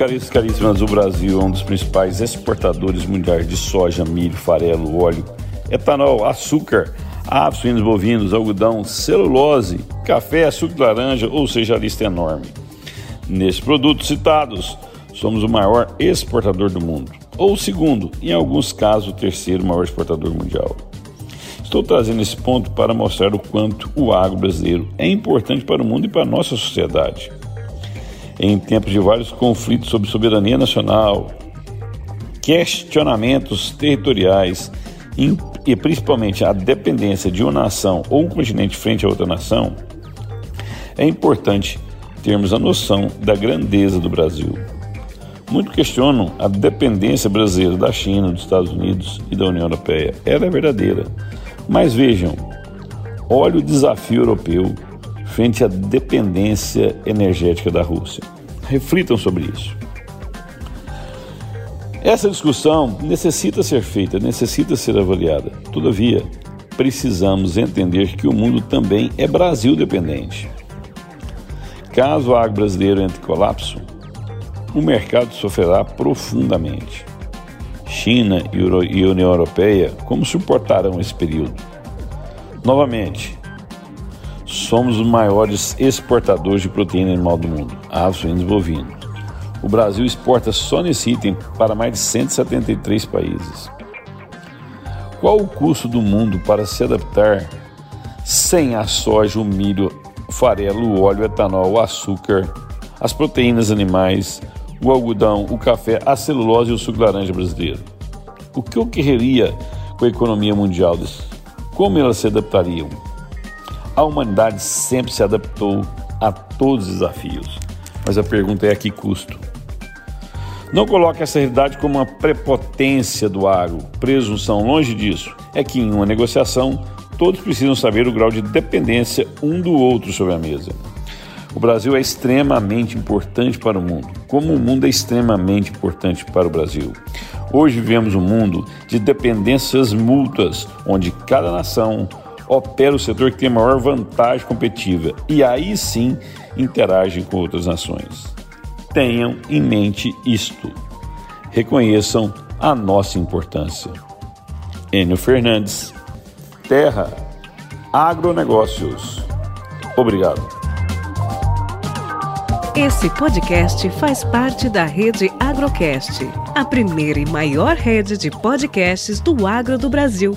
Caríssimos, caríssimas, o Brasil é um dos principais exportadores mundiais de soja, milho, farelo, óleo, etanol, açúcar, aves, suínos bovinos, algodão, celulose, café, açúcar de laranja, ou seja, a lista é enorme. Nesses produtos citados, somos o maior exportador do mundo, ou o segundo, em alguns casos, o terceiro maior exportador mundial. Estou trazendo esse ponto para mostrar o quanto o agro brasileiro é importante para o mundo e para a nossa sociedade em tempos de vários conflitos sobre soberania nacional, questionamentos territoriais e principalmente a dependência de uma nação ou um continente frente a outra nação, é importante termos a noção da grandeza do Brasil. Muito questionam a dependência brasileira da China, dos Estados Unidos e da União Europeia. Ela é verdadeira. Mas vejam, olha o desafio europeu frente à dependência energética da Rússia. Reflitam sobre isso. Essa discussão necessita ser feita, necessita ser avaliada. Todavia, precisamos entender que o mundo também é Brasil dependente. Caso a agro brasileiro entre em colapso, o mercado sofrerá profundamente. China e União Europeia, como suportarão esse período? Novamente, somos os maiores exportadores de proteína animal do mundo, aves, suínos e bovinos. O Brasil exporta só nesse item para mais de 173 países. Qual o custo do mundo para se adaptar sem a soja, o milho, o farelo, o óleo, o etanol, o açúcar, as proteínas animais, o algodão, o café, a celulose e o suco laranja brasileiro? O que ocorreria com a economia mundial? Como elas se adaptariam? A humanidade sempre se adaptou a todos os desafios. Mas a pergunta é a que custo? Não coloque essa realidade como uma prepotência do agro, presunção, longe disso. É que em uma negociação todos precisam saber o grau de dependência um do outro sobre a mesa. O Brasil é extremamente importante para o mundo, como o mundo é extremamente importante para o Brasil. Hoje vivemos um mundo de dependências mútuas, onde cada nação, opera o setor que tem a maior vantagem competitiva e aí sim interagem com outras nações. Tenham em mente isto. Reconheçam a nossa importância. Enio Fernandes, Terra, Agronegócios. Obrigado. Esse podcast faz parte da rede Agrocast, a primeira e maior rede de podcasts do agro do Brasil.